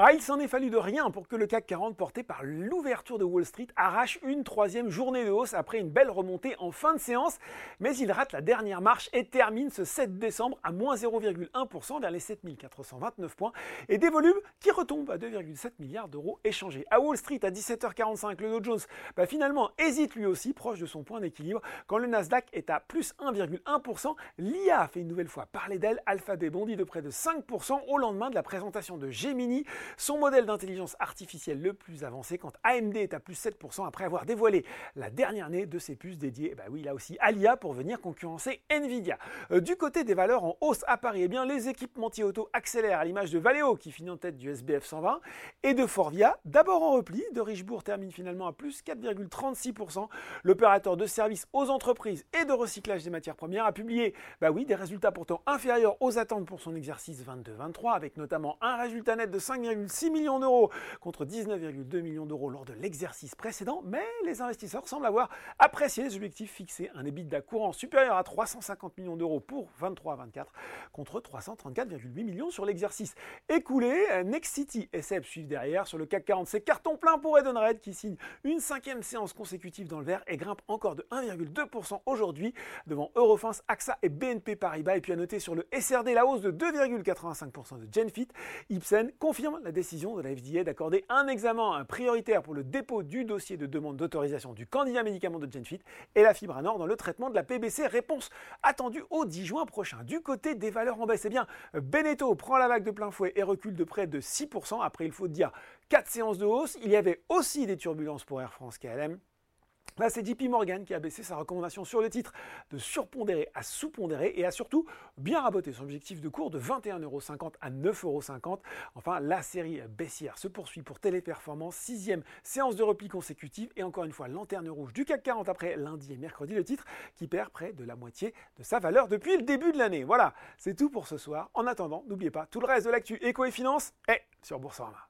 Ah, il s'en est fallu de rien pour que le CAC 40, porté par l'ouverture de Wall Street, arrache une troisième journée de hausse après une belle remontée en fin de séance, mais il rate la dernière marche et termine ce 7 décembre à moins 0,1% vers les 7429 points et des volumes qui retombent à 2,7 milliards d'euros échangés. À Wall Street, à 17h45, le Dow Jones bah, finalement hésite lui aussi, proche de son point d'équilibre, quand le Nasdaq est à plus 1,1%. L'IA fait une nouvelle fois parler d'elle, Alphabet bondit de près de 5% au lendemain de la présentation de Gemini, son modèle d'intelligence artificielle le plus avancé quand AMD est à plus 7% après avoir dévoilé la dernière année de ses puces dédiées, bah oui, là aussi, à l'IA pour venir concurrencer Nvidia. Euh, du côté des valeurs en hausse à Paris, eh bien, les équipementiers auto accélèrent à l'image de Valeo qui finit en tête du SBF 120 et de Forvia, d'abord en repli, de Richebourg termine finalement à plus 4,36%. L'opérateur de services aux entreprises et de recyclage des matières premières a publié, bah oui, des résultats pourtant inférieurs aux attentes pour son exercice 22-23 avec notamment un résultat net de 5, 6 millions d'euros contre 19,2 millions d'euros lors de l'exercice précédent, mais les investisseurs semblent avoir apprécié les objectifs fixés. Un EBITDA courant supérieur à 350 millions d'euros pour 23 à 24 contre 334,8 millions sur l'exercice écoulé. Nexity et SEB suivent derrière sur le CAC 40. C'est carton plein pour Edenred qui signe une cinquième séance consécutive dans le vert et grimpe encore de 1,2% aujourd'hui devant Eurofins, AXA et BNP Paribas. Et puis à noter sur le SRD la hausse de 2,85% de Genfit. Ipsen confirme la décision de la FDA d'accorder un examen prioritaire pour le dépôt du dossier de demande d'autorisation du candidat médicament de Genfit et la fibre à nord dans le traitement de la PBC. Réponse attendue au 10 juin prochain. Du côté des valeurs en baisse, eh bien, Beneteau prend la vague de plein fouet et recule de près de 6%. Après, il faut dire 4 séances de hausse. Il y avait aussi des turbulences pour Air France KLM. Là, c'est JP Morgan qui a baissé sa recommandation sur le titre de surpondéré à sous-pondéré et a surtout bien raboté son objectif de cours de 21,50€ à 9,50€. Enfin, la série baissière se poursuit pour Téléperformance, sixième séance de repli consécutive et encore une fois lanterne rouge du CAC 40 après lundi et mercredi, le titre qui perd près de la moitié de sa valeur depuis le début de l'année. Voilà, c'est tout pour ce soir. En attendant, n'oubliez pas, tout le reste de l'actu éco et finance est sur Boursorama.